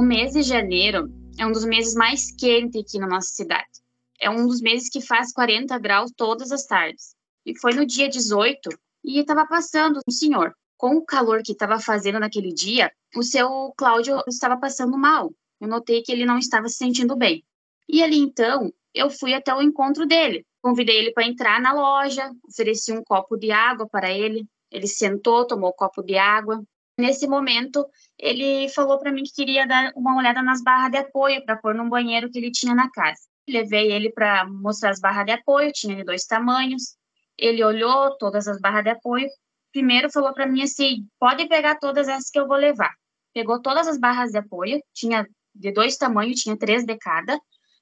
O mês de janeiro é um dos meses mais quentes aqui na nossa cidade. É um dos meses que faz 40 graus todas as tardes. E foi no dia 18 e estava passando um senhor. Com o calor que estava fazendo naquele dia, o seu Cláudio estava passando mal. Eu notei que ele não estava se sentindo bem. E ali então, eu fui até o encontro dele. Convidei ele para entrar na loja, ofereci um copo de água para ele. Ele sentou, tomou o um copo de água. Nesse momento, ele falou para mim que queria dar uma olhada nas barras de apoio para pôr num banheiro que ele tinha na casa. Levei ele para mostrar as barras de apoio, tinha de dois tamanhos. Ele olhou todas as barras de apoio. Primeiro falou para mim assim: pode pegar todas essas que eu vou levar. Pegou todas as barras de apoio, tinha de dois tamanhos, tinha três de cada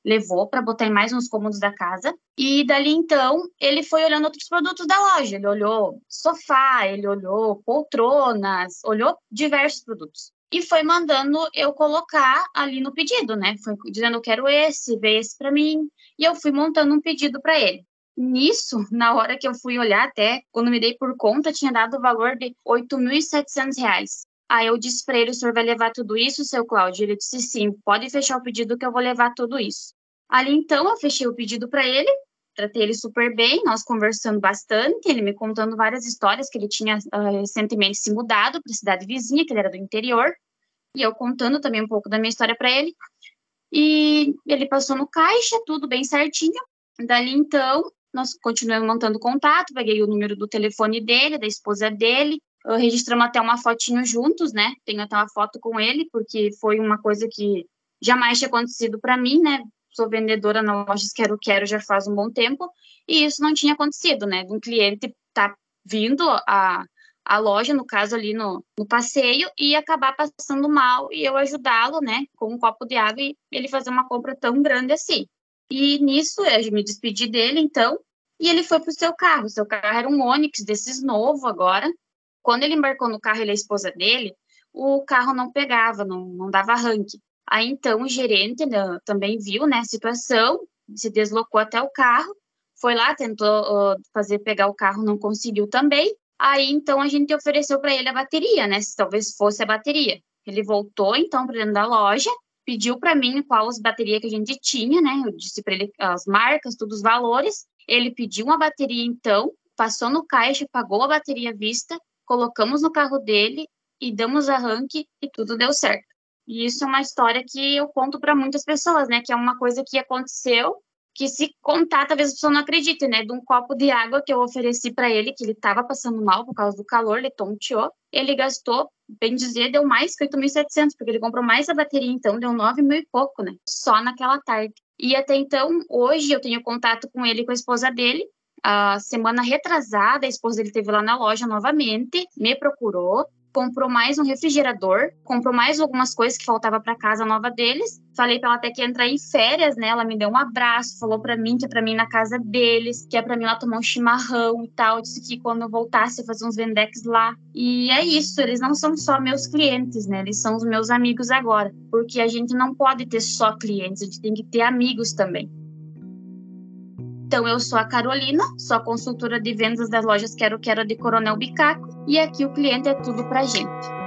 levou para botar em mais uns cômodos da casa. E dali então, ele foi olhando outros produtos da loja. Ele olhou sofá, ele olhou poltronas, olhou diversos produtos. E foi mandando eu colocar ali no pedido, né? Foi dizendo: eu quero esse, vê esse para mim. E eu fui montando um pedido para ele. Nisso, na hora que eu fui olhar, até quando me dei por conta, tinha dado o valor de R$ 8.700. Aí eu disse para ele: o senhor vai levar tudo isso, seu Cláudio? Ele disse: sim, pode fechar o pedido que eu vou levar tudo isso. Ali então eu fechei o pedido para ele, tratei ele super bem, nós conversando bastante, ele me contando várias histórias que ele tinha uh, recentemente se mudado para cidade vizinha, que ele era do interior, e eu contando também um pouco da minha história para ele. E ele passou no caixa, tudo bem certinho. Dali então, nós continuamos mantendo contato, peguei o número do telefone dele, da esposa dele, registramos até uma fotinho juntos, né? Tenho até uma foto com ele, porque foi uma coisa que jamais tinha acontecido para mim, né? Sou vendedora na loja Quero Quero já faz um bom tempo, e isso não tinha acontecido, né? Um cliente tá vindo a, a loja, no caso ali no, no passeio, e acabar passando mal e eu ajudá-lo, né, com um copo de água e ele fazer uma compra tão grande assim. E nisso eu me despedi dele, então, e ele foi para o seu carro. O seu carro era um Onix desses novo agora, quando ele embarcou no carro, ele e a esposa dele, o carro não pegava, não, não dava arranque. Aí então o gerente né, também viu né, a situação, se deslocou até o carro, foi lá, tentou uh, fazer pegar o carro, não conseguiu também. Aí então a gente ofereceu para ele a bateria, né? Se talvez fosse a bateria. Ele voltou então para dentro da loja, pediu para mim qual as baterias que a gente tinha, né? Eu disse para ele as marcas, todos os valores. Ele pediu uma bateria então, passou no caixa, pagou a bateria à vista colocamos no carro dele e damos arranque e tudo deu certo. E isso é uma história que eu conto para muitas pessoas, né? Que é uma coisa que aconteceu, que se contar, talvez a pessoa não acredite, né? De um copo de água que eu ofereci para ele, que ele estava passando mal por causa do calor, ele tonteou. Ele gastou, bem dizer, deu mais que 8.700, porque ele comprou mais a bateria, então deu 9 mil e pouco, né? Só naquela tarde. E até então, hoje eu tenho contato com ele e com a esposa dele, a semana retrasada, a esposa dele teve lá na loja novamente, me procurou, comprou mais um refrigerador, comprou mais algumas coisas que faltava para casa nova deles. Falei para ela até que ia entrar em férias, né? Ela me deu um abraço, falou para mim que é para mim na casa deles, que é para mim lá tomar um chimarrão e tal. Disse que quando eu voltasse eu fazer uns vendex lá. E é isso, eles não são só meus clientes, né? Eles são os meus amigos agora, porque a gente não pode ter só clientes, a gente tem que ter amigos também. Então, eu sou a Carolina, sou a consultora de vendas das lojas Quero Quero de Coronel Bicaco e aqui o cliente é tudo pra gente.